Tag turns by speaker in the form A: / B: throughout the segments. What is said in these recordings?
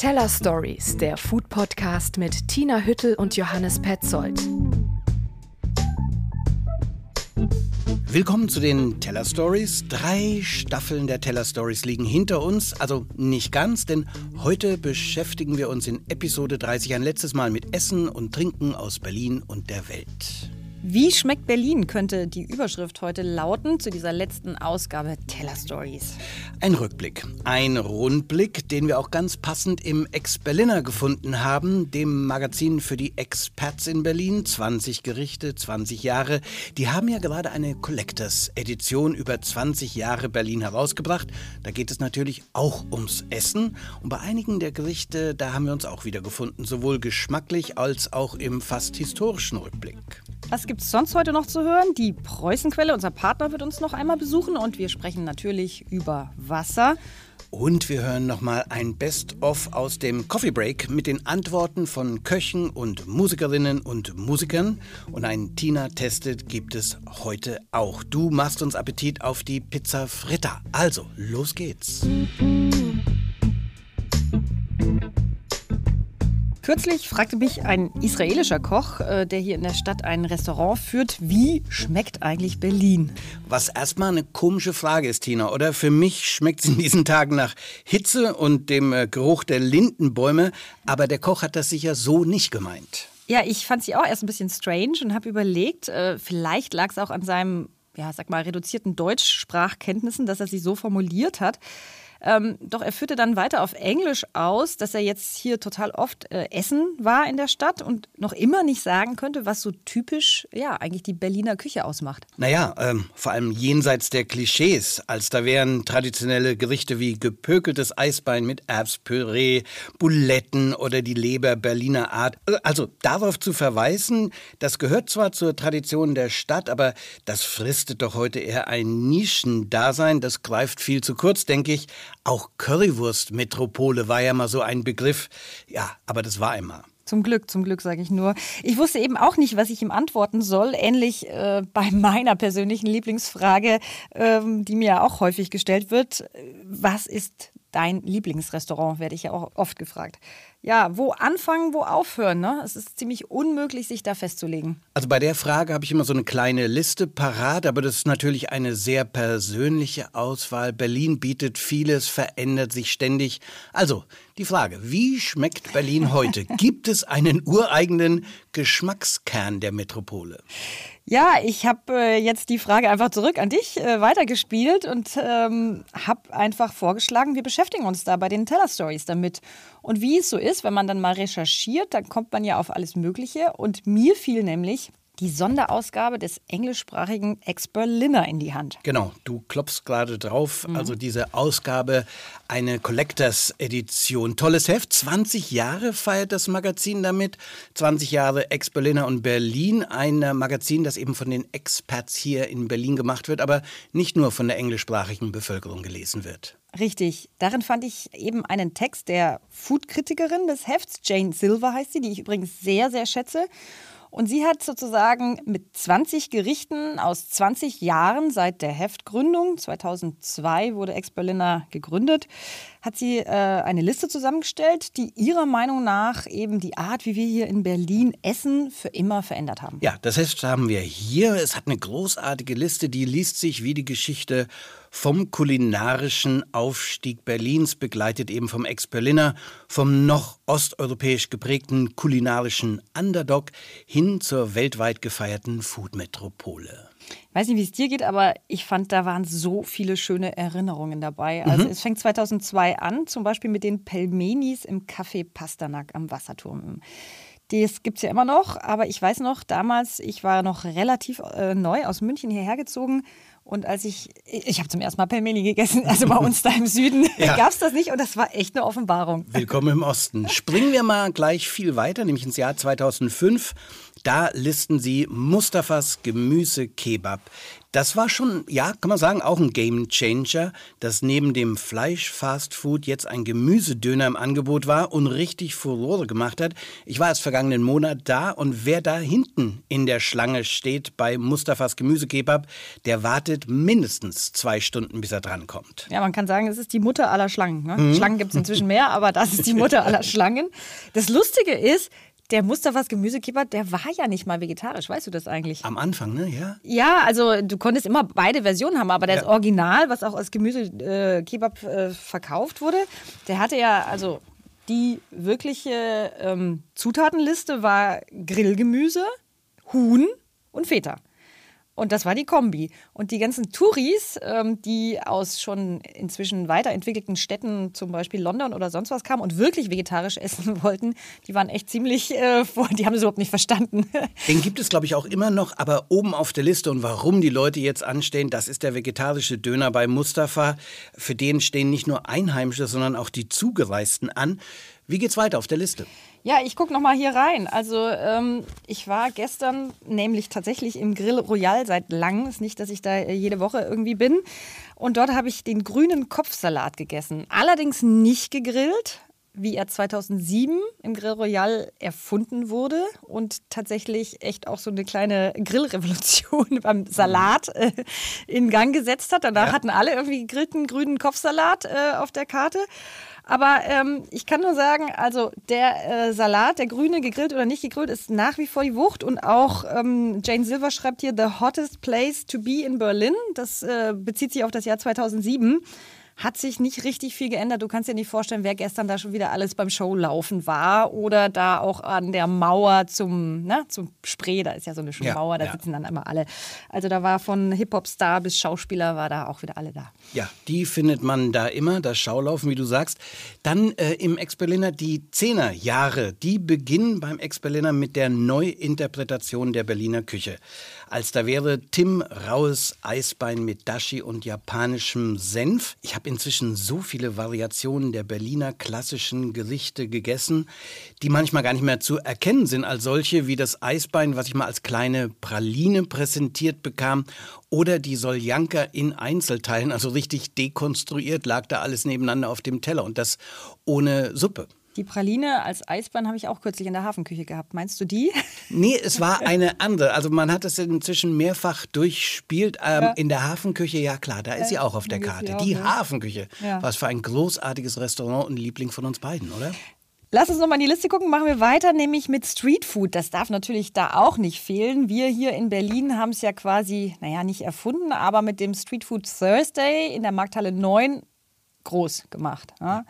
A: Teller Stories, der Food Podcast mit Tina Hüttel und Johannes Petzold.
B: Willkommen zu den Teller Stories. Drei Staffeln der Teller Stories liegen hinter uns, also nicht ganz, denn heute beschäftigen wir uns in Episode 30 ein letztes Mal mit Essen und Trinken aus Berlin und der Welt.
C: Wie schmeckt Berlin, könnte die Überschrift heute lauten zu dieser letzten Ausgabe Teller Stories.
B: Ein Rückblick, ein Rundblick, den wir auch ganz passend im Ex-Berliner gefunden haben, dem Magazin für die Experts in Berlin. 20 Gerichte, 20 Jahre. Die haben ja gerade eine Collectors-Edition über 20 Jahre Berlin herausgebracht. Da geht es natürlich auch ums Essen. Und bei einigen der Gerichte, da haben wir uns auch wieder gefunden, sowohl geschmacklich als auch im fast historischen Rückblick.
C: Was gibt es sonst heute noch zu hören? Die Preußenquelle, unser Partner, wird uns noch einmal besuchen und wir sprechen natürlich über Wasser.
B: Und wir hören nochmal ein Best-of aus dem Coffee Break mit den Antworten von Köchen und Musikerinnen und Musikern. Und ein Tina testet gibt es heute auch. Du machst uns Appetit auf die Pizza Fritta. Also, los geht's.
C: Kürzlich fragte mich ein israelischer Koch, äh, der hier in der Stadt ein Restaurant führt, wie schmeckt eigentlich Berlin?
B: Was erstmal eine komische Frage ist, Tina, oder? Für mich schmeckt es in diesen Tagen nach Hitze und dem äh, Geruch der Lindenbäume, aber der Koch hat das sicher so nicht gemeint.
C: Ja, ich fand sie auch erst ein bisschen strange und habe überlegt, äh, vielleicht lag es auch an seinem, ja, sag mal, reduzierten Deutschsprachkenntnissen, dass er sie so formuliert hat. Ähm, doch er führte dann weiter auf Englisch aus, dass er jetzt hier total oft äh, essen war in der Stadt und noch immer nicht sagen könnte, was so typisch, ja, eigentlich die Berliner Küche ausmacht.
B: Naja, ähm, vor allem jenseits der Klischees, als da wären traditionelle Gerichte wie gepökeltes Eisbein mit Erbspüree, Buletten oder die Leber Berliner Art. Also darauf zu verweisen, das gehört zwar zur Tradition der Stadt, aber das fristet doch heute eher ein Nischendasein. Das greift viel zu kurz, denke ich. Auch Currywurst-Metropole war ja mal so ein Begriff. Ja, aber das war immer.
C: Zum Glück, zum Glück sage ich nur. Ich wusste eben auch nicht, was ich ihm antworten soll. Ähnlich äh, bei meiner persönlichen Lieblingsfrage, ähm, die mir auch häufig gestellt wird. Was ist dein Lieblingsrestaurant, werde ich ja auch oft gefragt. Ja, wo anfangen, wo aufhören? Ne? Es ist ziemlich unmöglich, sich da festzulegen.
B: Also bei der Frage habe ich immer so eine kleine Liste parat, aber das ist natürlich eine sehr persönliche Auswahl. Berlin bietet vieles, verändert sich ständig. Also die Frage, wie schmeckt Berlin heute? Gibt es einen ureigenen Geschmackskern der Metropole?
C: Ja, ich habe äh, jetzt die Frage einfach zurück an dich äh, weitergespielt und ähm, habe einfach vorgeschlagen, wir beschäftigen uns da bei den Teller Stories damit. Und wie es so ist, wenn man dann mal recherchiert, dann kommt man ja auf alles Mögliche. Und mir fiel nämlich die Sonderausgabe des englischsprachigen Ex-Berliner in die Hand.
B: Genau, du klopfst gerade drauf. Mhm. Also diese Ausgabe, eine Collectors-Edition. Tolles Heft, 20 Jahre feiert das Magazin damit. 20 Jahre Ex-Berliner und Berlin. Ein Magazin, das eben von den Experts hier in Berlin gemacht wird, aber nicht nur von der englischsprachigen Bevölkerung gelesen wird.
C: Richtig. Darin fand ich eben einen Text der Food-Kritikerin des Hefts, Jane Silver heißt sie, die ich übrigens sehr, sehr schätze. Und sie hat sozusagen mit 20 Gerichten aus 20 Jahren seit der Heftgründung, 2002 wurde Ex-Berliner gegründet, hat sie äh, eine Liste zusammengestellt, die ihrer Meinung nach eben die Art, wie wir hier in Berlin essen, für immer verändert haben.
B: Ja, das Heft haben wir hier. Es hat eine großartige Liste, die liest sich wie die Geschichte vom kulinarischen Aufstieg Berlins, begleitet eben vom Ex-Berliner, vom noch osteuropäisch geprägten kulinarischen Underdog hin zur weltweit gefeierten Foodmetropole.
C: Ich weiß nicht, wie es dir geht, aber ich fand, da waren so viele schöne Erinnerungen dabei. Also mhm. es fängt 2002 an, zum Beispiel mit den Pelmenis im Café Pasternak am Wasserturm. Das gibt es ja immer noch, aber ich weiß noch, damals, ich war noch relativ äh, neu aus München hierher gezogen und als ich, ich habe zum ersten Mal Pelmeni gegessen, also bei uns da im Süden ja. gab es das nicht und das war echt eine Offenbarung.
B: Willkommen im Osten. Springen wir mal gleich viel weiter, nämlich ins Jahr 2005. Da listen sie Mustafas Gemüse-Kebab. Das war schon, ja, kann man sagen, auch ein Game Changer, dass neben dem Fleisch-Fastfood jetzt ein Gemüsedöner im Angebot war und richtig Furore gemacht hat. Ich war erst vergangenen Monat da und wer da hinten in der Schlange steht bei Mustafas Gemüsekebab, der wartet mindestens zwei Stunden, bis er drankommt.
C: Ja, man kann sagen, es ist die Mutter aller Schlangen. Ne? Mhm. Schlangen gibt es inzwischen mehr, aber das ist die Mutter aller Schlangen. Das Lustige ist, der Mustafas Gemüsekebab, der war ja nicht mal vegetarisch. Weißt du das eigentlich?
B: Am Anfang, ne? Ja.
C: Ja, also du konntest immer beide Versionen haben, aber das ja. Original, was auch als Gemüsekebab äh, verkauft wurde, der hatte ja, also die wirkliche ähm, Zutatenliste war Grillgemüse, Huhn und Feta. Und das war die Kombi. Und die ganzen Touris, ähm, die aus schon inzwischen weiterentwickelten Städten, zum Beispiel London oder sonst was kamen und wirklich vegetarisch essen wollten, die waren echt ziemlich äh, die haben es überhaupt nicht verstanden.
B: Den gibt es, glaube ich, auch immer noch, aber oben auf der Liste und warum die Leute jetzt anstehen, das ist der vegetarische Döner bei Mustafa. Für den stehen nicht nur Einheimische, sondern auch die Zugereisten an. Wie geht's weiter auf der Liste?
C: Ja, ich gucke noch mal hier rein. Also ähm, ich war gestern nämlich tatsächlich im Grill Royal seit langem. Ist nicht, dass ich da äh, jede Woche irgendwie bin. Und dort habe ich den grünen Kopfsalat gegessen. Allerdings nicht gegrillt, wie er 2007 im Grill Royal erfunden wurde und tatsächlich echt auch so eine kleine Grillrevolution beim Salat äh, in Gang gesetzt hat. Danach ja. hatten alle irgendwie gegrillten grünen Kopfsalat äh, auf der Karte. Aber ähm, ich kann nur sagen, also der äh, Salat, der grüne, gegrillt oder nicht gegrillt, ist nach wie vor die Wucht. Und auch ähm, Jane Silver schreibt hier, The hottest place to be in Berlin. Das äh, bezieht sich auf das Jahr 2007 hat sich nicht richtig viel geändert. Du kannst dir nicht vorstellen, wer gestern da schon wieder alles beim Showlaufen war oder da auch an der Mauer zum, ne, zum Spree, da ist ja so eine schöne ja, Mauer, da ja. sitzen dann immer alle. Also da war von Hip-Hop-Star bis Schauspieler, war da auch wieder alle da.
B: Ja, die findet man da immer, das Schaulaufen, wie du sagst. Dann äh, im Ex-Berliner die Zehnerjahre, die beginnen beim Ex-Berliner mit der Neuinterpretation der Berliner Küche als da wäre Tim Raues Eisbein mit Dashi und japanischem Senf. Ich habe inzwischen so viele Variationen der Berliner klassischen Gerichte gegessen, die manchmal gar nicht mehr zu erkennen sind als solche, wie das Eisbein, was ich mal als kleine Praline präsentiert bekam, oder die Soljanka in Einzelteilen, also richtig dekonstruiert, lag da alles nebeneinander auf dem Teller und das ohne Suppe.
C: Die Praline als Eisbahn habe ich auch kürzlich in der Hafenküche gehabt. Meinst du die?
B: Nee, es war eine andere. Also man hat es inzwischen mehrfach durchspielt. Ähm, ja. In der Hafenküche, ja klar, da ist sie auch auf der Karte. Die? Hafenküche. Ja. Was für ein großartiges Restaurant und Liebling von uns beiden, oder?
C: Lass uns noch mal in die Liste gucken. Machen wir weiter, nämlich mit Streetfood. Das darf natürlich da auch nicht fehlen. Wir hier in Berlin haben es ja quasi, naja, nicht erfunden, aber mit dem Streetfood Thursday in der Markthalle 9 groß gemacht. Ja.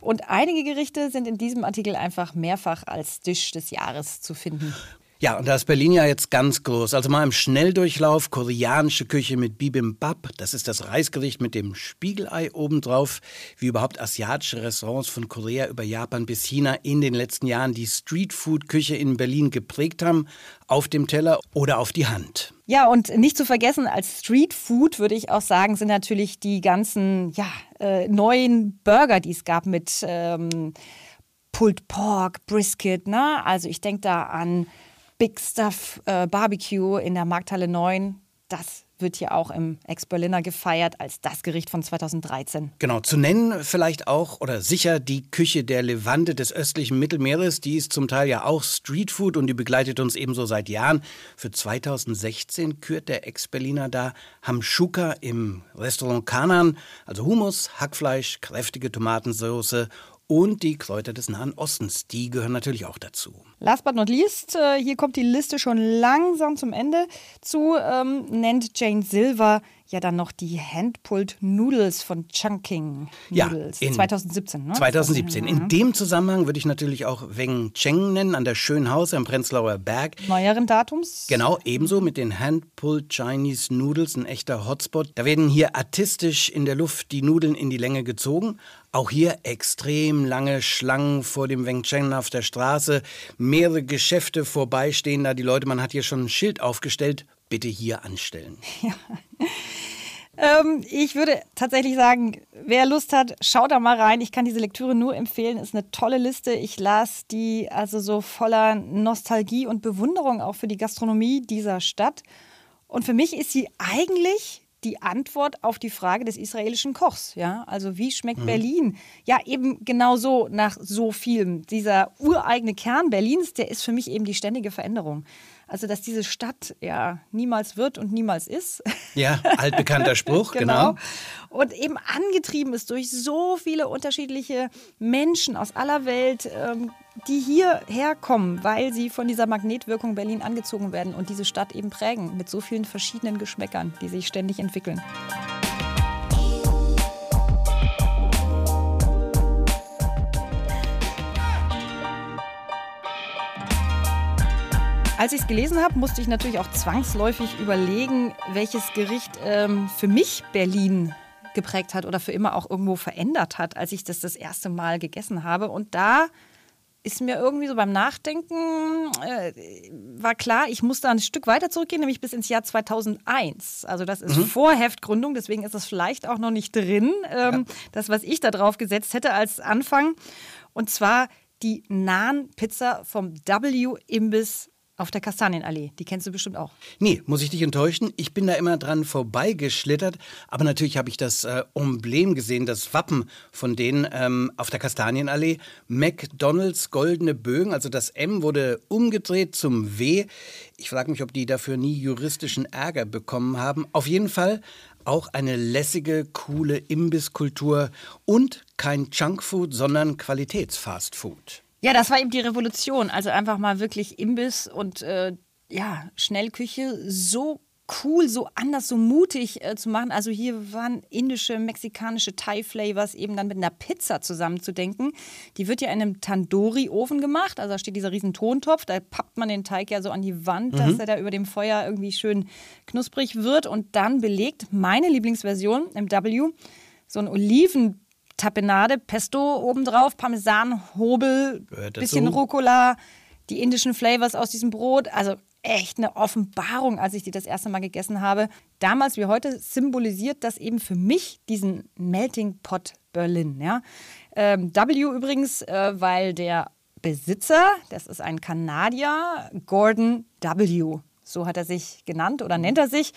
C: Und einige Gerichte sind in diesem Artikel einfach mehrfach als Dish des Jahres zu finden.
B: Ja, und da ist Berlin ja jetzt ganz groß. Also mal im Schnelldurchlauf koreanische Küche mit Bibimbap. Das ist das Reisgericht mit dem Spiegelei obendrauf. Wie überhaupt asiatische Restaurants von Korea über Japan bis China in den letzten Jahren die Streetfood-Küche in Berlin geprägt haben. Auf dem Teller oder auf die Hand.
C: Ja, und nicht zu vergessen, als Streetfood würde ich auch sagen, sind natürlich die ganzen ja, äh, neuen Burger, die es gab mit ähm, Pulled Pork, Brisket. Ne? Also ich denke da an Big Stuff äh, Barbecue in der Markthalle 9. Das wird hier auch im Ex-Berliner gefeiert als das Gericht von 2013.
B: Genau, zu nennen vielleicht auch oder sicher die Küche der Levante des östlichen Mittelmeeres. Die ist zum Teil ja auch Streetfood und die begleitet uns ebenso seit Jahren. Für 2016 kürt der Ex-Berliner da Hamschuka im Restaurant Kanan, also Hummus, Hackfleisch, kräftige Tomatensauce und die Kräuter des Nahen Ostens. Die gehören natürlich auch dazu.
C: Last but not least, äh, hier kommt die Liste schon langsam zum Ende zu, ähm, nennt Jane Silver ja dann noch die Handpulled Noodles von Chunking Noodles. Ja, 2017, ne?
B: 2017. In dem Zusammenhang würde ich natürlich auch Weng Cheng nennen, an der Schönhaus am Prenzlauer Berg.
C: Neueren Datums?
B: Genau, ebenso mit den Handpulled Chinese Noodles, ein echter Hotspot. Da werden hier artistisch in der Luft die Nudeln in die Länge gezogen. Auch hier extrem lange Schlangen vor dem Weng Cheng auf der Straße. Mehrere Geschäfte vorbeistehen da. Die Leute, man hat hier schon ein Schild aufgestellt. Bitte hier anstellen. Ja.
C: Ähm, ich würde tatsächlich sagen, wer Lust hat, schaut da mal rein. Ich kann diese Lektüre nur empfehlen. Ist eine tolle Liste. Ich las die also so voller Nostalgie und Bewunderung auch für die Gastronomie dieser Stadt. Und für mich ist sie eigentlich die Antwort auf die Frage des israelischen Kochs. Ja? Also wie schmeckt mhm. Berlin? Ja, eben genau so nach so vielem. Dieser ureigene Kern Berlins, der ist für mich eben die ständige Veränderung. Also, dass diese Stadt ja niemals wird und niemals ist.
B: Ja, altbekannter Spruch, genau. genau.
C: Und eben angetrieben ist durch so viele unterschiedliche Menschen aus aller Welt, ähm, die hierher kommen, weil sie von dieser Magnetwirkung Berlin angezogen werden und diese Stadt eben prägen mit so vielen verschiedenen Geschmäckern, die sich ständig entwickeln. Als ich es gelesen habe, musste ich natürlich auch zwangsläufig überlegen, welches Gericht ähm, für mich Berlin geprägt hat oder für immer auch irgendwo verändert hat, als ich das das erste Mal gegessen habe. Und da ist mir irgendwie so beim Nachdenken, äh, war klar, ich muss da ein Stück weiter zurückgehen, nämlich bis ins Jahr 2001. Also das ist mhm. vor Heftgründung, deswegen ist das vielleicht auch noch nicht drin, ähm, ja. das, was ich da drauf gesetzt hätte als Anfang. Und zwar die Naan-Pizza vom W-Imbiss auf der Kastanienallee, die kennst du bestimmt auch.
B: Nee, muss ich dich enttäuschen. Ich bin da immer dran vorbeigeschlittert. Aber natürlich habe ich das äh, Emblem gesehen, das Wappen von denen ähm, auf der Kastanienallee. McDonalds goldene Bögen, also das M wurde umgedreht zum W. Ich frage mich, ob die dafür nie juristischen Ärger bekommen haben. Auf jeden Fall auch eine lässige, coole Imbisskultur und kein Junkfood, sondern Qualitätsfastfood.
C: Ja, das war eben die Revolution. Also einfach mal wirklich Imbiss und äh, ja, Schnellküche so cool, so anders, so mutig äh, zu machen. Also hier waren indische, mexikanische Thai-Flavors eben dann mit einer Pizza zusammenzudenken. Die wird ja in einem Tandoori-Ofen gemacht. Also da steht dieser riesen Tontopf. Da pappt man den Teig ja so an die Wand, mhm. dass er da über dem Feuer irgendwie schön knusprig wird. Und dann belegt meine Lieblingsversion im W so ein Oliven Tapenade, Pesto obendrauf, Parmesan, Hobel, bisschen Rucola, die indischen Flavors aus diesem Brot. Also echt eine Offenbarung, als ich die das erste Mal gegessen habe. Damals wie heute symbolisiert das eben für mich diesen Melting Pot Berlin. Ja? Ähm, w übrigens, äh, weil der Besitzer, das ist ein Kanadier, Gordon W. So hat er sich genannt oder nennt er sich.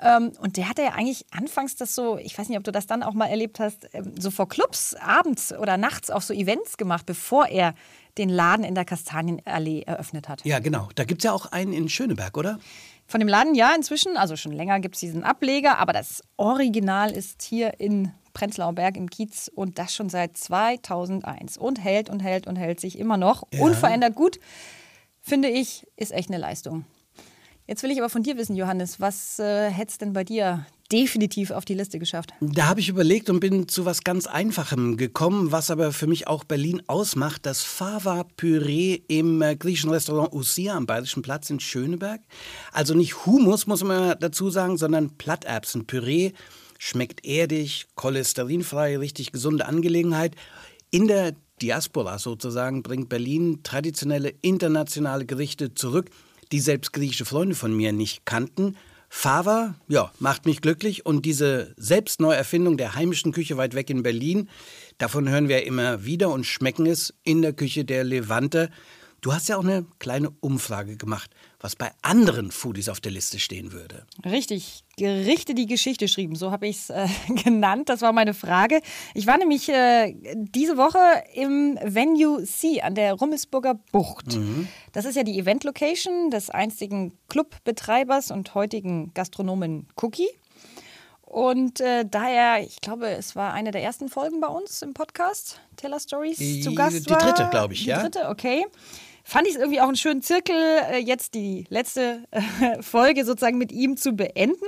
C: Ähm, und der hatte ja eigentlich anfangs das so, ich weiß nicht, ob du das dann auch mal erlebt hast, ähm, so vor Clubs abends oder nachts auch so Events gemacht, bevor er den Laden in der Kastanienallee eröffnet hat.
B: Ja, genau. Da gibt es ja auch einen in Schöneberg, oder?
C: Von dem Laden ja inzwischen, also schon länger gibt es diesen Ableger, aber das Original ist hier in Prenzlauer Berg im Kiez und das schon seit 2001 und hält und hält und hält sich immer noch ja. unverändert gut. Finde ich, ist echt eine Leistung. Jetzt will ich aber von dir wissen, Johannes, was äh, hätte es denn bei dir definitiv auf die Liste geschafft?
B: Da habe ich überlegt und bin zu was ganz Einfachem gekommen, was aber für mich auch Berlin ausmacht. Das Fava-Püree im äh, griechischen Restaurant Usia am Bayerischen Platz in Schöneberg. Also nicht Humus, muss man dazu sagen, sondern Platterbsenpüree. Schmeckt erdig, cholesterinfrei, richtig gesunde Angelegenheit. In der Diaspora sozusagen bringt Berlin traditionelle internationale Gerichte zurück die selbst griechische Freunde von mir nicht kannten. Fava, ja, macht mich glücklich und diese Selbstneuerfindung der heimischen Küche weit weg in Berlin, davon hören wir immer wieder und schmecken es in der Küche der Levante. Du hast ja auch eine kleine Umfrage gemacht, was bei anderen Foodies auf der Liste stehen würde.
C: Richtig, Gerichte, die Geschichte schrieben, so habe ich es äh, genannt. Das war meine Frage. Ich war nämlich äh, diese Woche im Venue C an der Rummelsburger Bucht. Mhm. Das ist ja die Event-Location des einstigen Clubbetreibers und heutigen Gastronomen Cookie. Und äh, daher, ich glaube, es war eine der ersten Folgen bei uns im Podcast, Teller Stories, zu Gast
B: Die dritte, glaube ich,
C: die
B: ja.
C: Die dritte, okay fand ich es irgendwie auch einen schönen Zirkel, äh, jetzt die letzte äh, Folge sozusagen mit ihm zu beenden.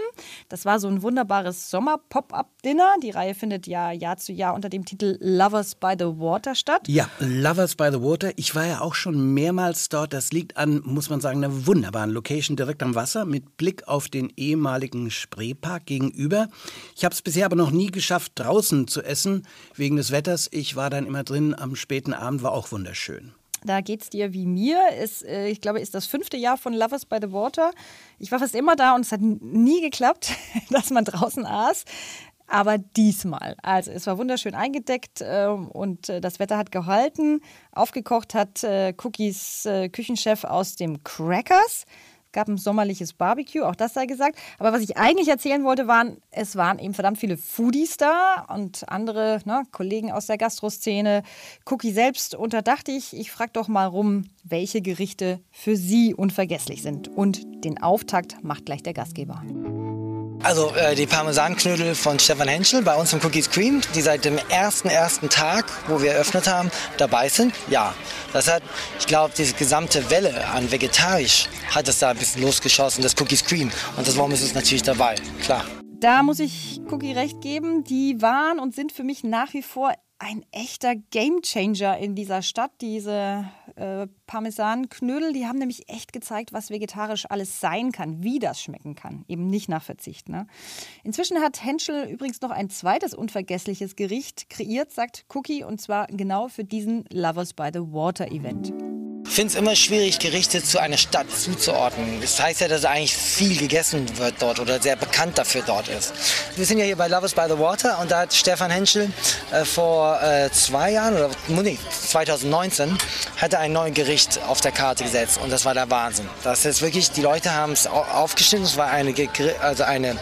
C: Das war so ein wunderbares Sommer-Pop-Up-Dinner. Die Reihe findet ja Jahr zu Jahr unter dem Titel Lovers by the Water statt.
B: Ja, Lovers by the Water. Ich war ja auch schon mehrmals dort. Das liegt an, muss man sagen, einer wunderbaren Location direkt am Wasser mit Blick auf den ehemaligen Spreepark gegenüber. Ich habe es bisher aber noch nie geschafft, draußen zu essen, wegen des Wetters. Ich war dann immer drin am späten Abend, war auch wunderschön.
C: Da geht es dir wie mir. Es, äh, ich glaube, ist das fünfte Jahr von Lovers by the Water. Ich war fast immer da und es hat nie geklappt, dass man draußen aß. Aber diesmal. Also es war wunderschön eingedeckt äh, und äh, das Wetter hat gehalten. Aufgekocht hat äh, Cookies äh, Küchenchef aus dem Crackers gab ein sommerliches Barbecue, auch das sei gesagt. Aber was ich eigentlich erzählen wollte, waren, es waren eben verdammt viele Foodies da und andere ne, Kollegen aus der Gastroszene. Cookie selbst. Und da dachte ich, ich frage doch mal rum, welche Gerichte für Sie unvergesslich sind. Und den Auftakt macht gleich der Gastgeber.
D: Also äh, die Parmesanknödel von Stefan Henschel bei uns im Cookies Cream, die seit dem ersten ersten Tag, wo wir eröffnet haben, dabei sind. Ja, das hat, ich glaube, diese gesamte Welle an vegetarisch hat es da ein bisschen losgeschossen, das Cookies Cream. Und das warum ist es natürlich dabei, klar.
C: Da muss ich Cookie recht geben. Die waren und sind für mich nach wie vor ein echter Gamechanger in dieser Stadt. Diese äh, Parmesanknödel, die haben nämlich echt gezeigt, was vegetarisch alles sein kann, wie das schmecken kann. Eben nicht nach Verzicht. Ne? Inzwischen hat Henschel übrigens noch ein zweites unvergessliches Gericht kreiert, sagt Cookie, und zwar genau für diesen Lovers by the Water Event.
D: Ich finde es immer schwierig, Gerichte zu einer Stadt zuzuordnen. Das heißt ja, dass eigentlich viel gegessen wird dort oder sehr bekannt dafür dort ist. Wir sind ja hier bei Lovers by the Water und da hat Stefan Henschel äh, vor äh, zwei Jahren oder nee, 2019 hatte ein neues Gericht auf der Karte gesetzt und das war der Wahnsinn. Das ist wirklich, die Leute haben es aufgeschnitten, es war eine, also eine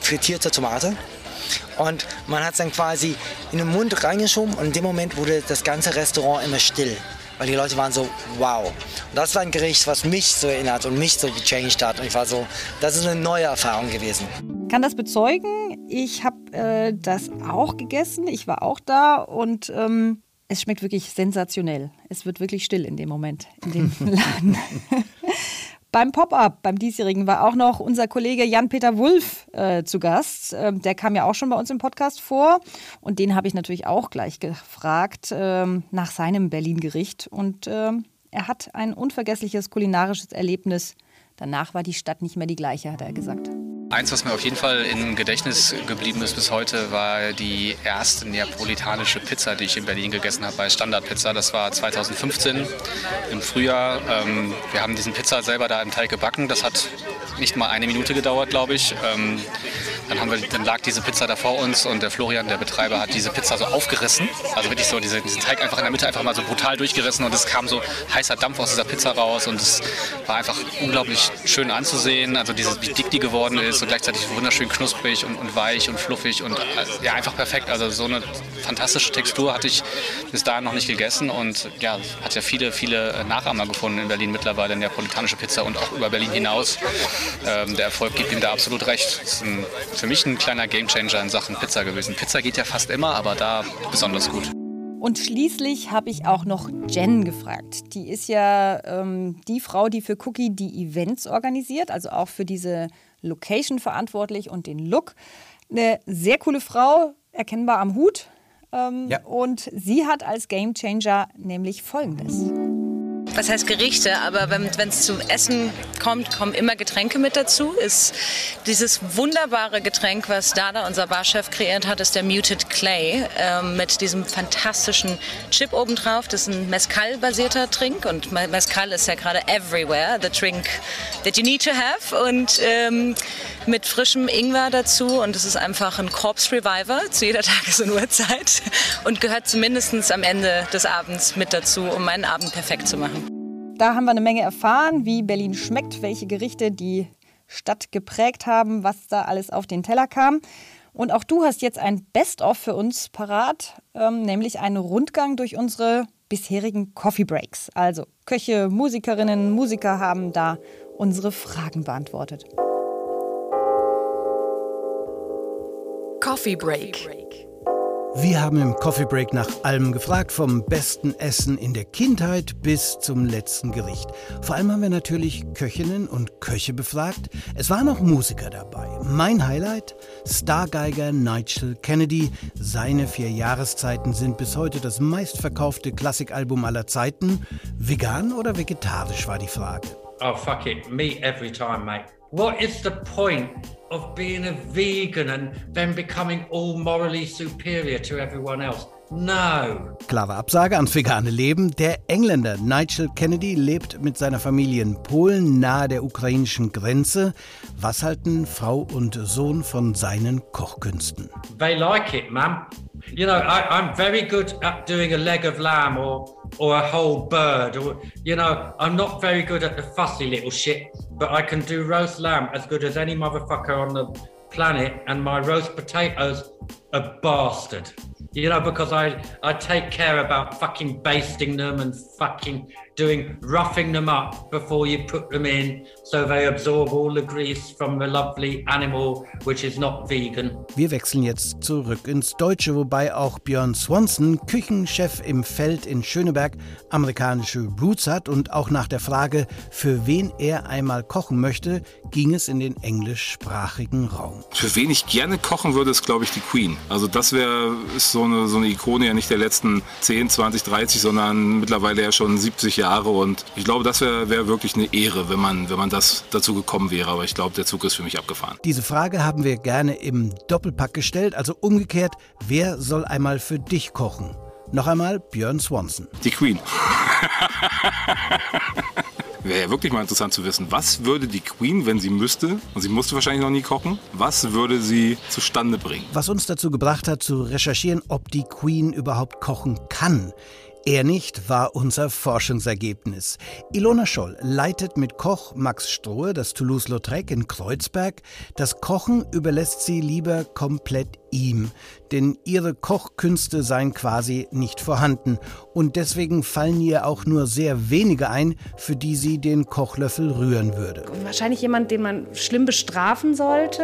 D: frittierte Tomate. Und man hat es dann quasi in den Mund reingeschoben und in dem Moment wurde das ganze Restaurant immer still weil die Leute waren so, wow. Und das war ein Gericht, was mich so erinnert und mich so gechanged hat. Und ich war so, das ist eine neue Erfahrung gewesen.
C: Kann das bezeugen. Ich habe äh, das auch gegessen. Ich war auch da und ähm, es schmeckt wirklich sensationell. Es wird wirklich still in dem Moment, in dem Laden. Beim Pop-up, beim diesjährigen, war auch noch unser Kollege Jan-Peter Wulff äh, zu Gast. Ähm, der kam ja auch schon bei uns im Podcast vor. Und den habe ich natürlich auch gleich gefragt ähm, nach seinem Berlin-Gericht. Und ähm, er hat ein unvergessliches kulinarisches Erlebnis. Danach war die Stadt nicht mehr die gleiche, hat er gesagt.
E: Eins, was mir auf jeden Fall im Gedächtnis geblieben ist bis heute, war die erste neapolitanische Pizza, die ich in Berlin gegessen habe bei Standard Pizza. Das war 2015 im Frühjahr. Ähm, wir haben diesen Pizza selber da im Teig gebacken. Das hat nicht mal eine Minute gedauert, glaube ich. Ähm, dann, haben wir, dann lag diese Pizza da vor uns und der Florian, der Betreiber, hat diese Pizza so aufgerissen. Also wirklich so diese, diesen Teig einfach in der Mitte einfach mal so brutal durchgerissen und es kam so heißer Dampf aus dieser Pizza raus und es war einfach unglaublich schön anzusehen. Also dieses, wie dick die geworden ist ist gleichzeitig wunderschön knusprig und, und weich und fluffig und äh, ja, einfach perfekt. Also so eine fantastische Textur hatte ich bis dahin noch nicht gegessen und ja, hat ja viele, viele äh, Nachahmer gefunden in Berlin mittlerweile, in neapolitanische Pizza und auch über Berlin hinaus. Ähm, der Erfolg gibt ihm da absolut recht. Das ist ein, für mich ein kleiner Gamechanger in Sachen Pizza gewesen. Pizza geht ja fast immer, aber da besonders gut.
C: Und schließlich habe ich auch noch Jen gefragt. Die ist ja ähm, die Frau, die für Cookie die Events organisiert, also auch für diese Location verantwortlich und den Look. Eine sehr coole Frau, erkennbar am Hut. Ähm, ja. Und sie hat als Gamechanger nämlich Folgendes
F: was heißt Gerichte, aber wenn es zum Essen kommt, kommen immer Getränke mit dazu. Ist dieses wunderbare Getränk, was Dada, unser Barchef, kreiert hat, ist der Muted Clay äh, mit diesem fantastischen Chip obendrauf. Das ist ein Mezcal-basierter Trink und Mezcal ist ja gerade everywhere, the drink that you need to have und ähm, mit frischem Ingwer dazu und es ist einfach ein Corpse Reviver zu jeder Tages- und Uhrzeit und gehört zumindest am Ende des Abends mit dazu, um meinen Abend perfekt zu machen.
C: Da haben wir eine Menge erfahren, wie Berlin schmeckt, welche Gerichte die Stadt geprägt haben, was da alles auf den Teller kam. Und auch du hast jetzt ein Best-of für uns parat, ähm, nämlich einen Rundgang durch unsere bisherigen Coffee Breaks. Also Köche, Musikerinnen, Musiker haben da unsere Fragen beantwortet.
A: Coffee Break.
B: Wir haben im Coffee Break nach allem gefragt, vom besten Essen in der Kindheit bis zum letzten Gericht. Vor allem haben wir natürlich Köchinnen und Köche befragt. Es waren auch Musiker dabei. Mein Highlight, Stargeiger Nigel Kennedy. Seine vier Jahreszeiten sind bis heute das meistverkaufte Klassikalbum aller Zeiten. Vegan oder vegetarisch war die Frage.
G: Oh fuck it, meat every time, mate. What is the point of being a vegan and then becoming all morally superior to everyone else. No.
B: Klare Absage ans vegane Leben. Der Engländer Nigel Kennedy lebt mit seiner Familie in Polen nahe der ukrainischen Grenze. Was halten Frau und Sohn von seinen Kochkünsten?
G: They like it, ma'am. You know, I, I'm very good at doing a leg of lamb or or a whole bird, or you know, I'm not very good at the fussy little shit, but I can do roast lamb as good as any motherfucker on the planet, and my roast potatoes a bastard. You know, because I I take care about fucking basting them and fucking doing roughing them up before you put them in so they absorb all the grease from the lovely animal which is not vegan.
B: Wir wechseln jetzt zurück ins Deutsche, wobei auch Björn Swanson, Küchenchef im Feld in Schöneberg, amerikanische Roots hat und auch nach der Frage, für wen er einmal kochen möchte, ging es in den englischsprachigen Raum.
H: Für wen ich gerne kochen würde, ist glaube ich die Queen. Also das wäre so eine, so eine Ikone ja nicht der letzten 10, 20, 30, sondern mittlerweile ja schon 70 Jahre Jahre und ich glaube, das wäre wär wirklich eine Ehre, wenn man, wenn man das dazu gekommen wäre. Aber ich glaube, der Zug ist für mich abgefahren.
B: Diese Frage haben wir gerne im Doppelpack gestellt, also umgekehrt, wer soll einmal für dich kochen? Noch einmal Björn Swanson.
H: Die Queen. Wäre ja wirklich mal interessant zu wissen, was würde die Queen, wenn sie müsste, und sie musste wahrscheinlich noch nie kochen, was würde sie zustande bringen?
B: Was uns dazu gebracht hat, zu recherchieren, ob die Queen überhaupt kochen kann. Er nicht war unser Forschungsergebnis. Ilona Scholl leitet mit Koch Max Strohe das Toulouse-Lautrec in Kreuzberg. Das Kochen überlässt sie lieber komplett ihm, denn ihre Kochkünste seien quasi nicht vorhanden und deswegen fallen ihr auch nur sehr wenige ein, für die sie den Kochlöffel rühren würde.
I: Wahrscheinlich jemand, den man schlimm bestrafen sollte.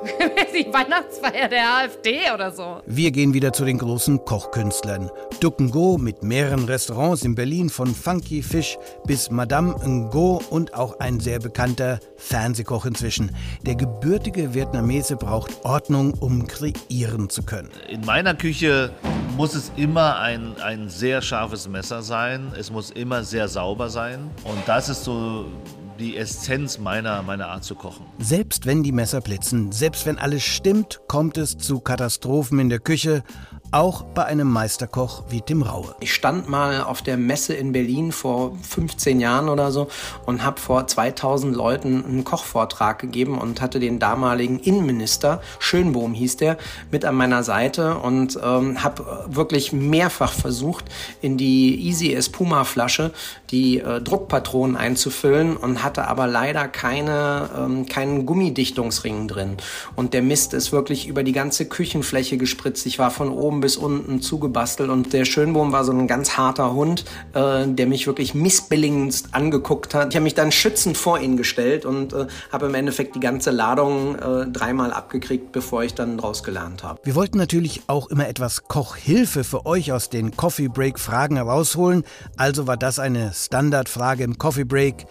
I: die Weihnachtsfeier der AfD oder so.
B: Wir gehen wieder zu den großen Kochkünstlern. Duck Ngo mit mehreren Restaurants in Berlin von Funky Fish bis Madame Ngo und auch ein sehr bekannter Fernsehkoch inzwischen. Der gebürtige Vietnamese braucht Ordnung, um kreieren zu können.
J: In meiner Küche muss es immer ein, ein sehr scharfes Messer sein. Es muss immer sehr sauber sein. Und das ist so die Essenz meiner, meiner Art zu kochen.
B: Selbst wenn die Messer blitzen, selbst wenn alles stimmt, kommt es zu Katastrophen in der Küche, auch bei einem Meisterkoch wie Tim Raue.
K: Ich stand mal auf der Messe in Berlin vor 15 Jahren oder so und habe vor 2000 Leuten einen Kochvortrag gegeben und hatte den damaligen Innenminister, Schönbohm hieß der, mit an meiner Seite und ähm, habe wirklich mehrfach versucht, in die Easy Espuma Flasche die äh, Druckpatronen einzufüllen und hatte aber leider keine, ähm, keinen Gummidichtungsring drin. Und der Mist ist wirklich über die ganze Küchenfläche gespritzt. Ich war von oben bis unten zugebastelt und der Schönbohm war so ein ganz harter Hund, äh, der mich wirklich missbilligend angeguckt hat. Ich habe mich dann schützend vor ihn gestellt und äh, habe im Endeffekt die ganze Ladung äh, dreimal abgekriegt, bevor ich dann draus gelernt habe.
B: Wir wollten natürlich auch immer etwas Kochhilfe für euch aus den Coffee Break Fragen herausholen, also war das eine Standardfrage im Coffee Break.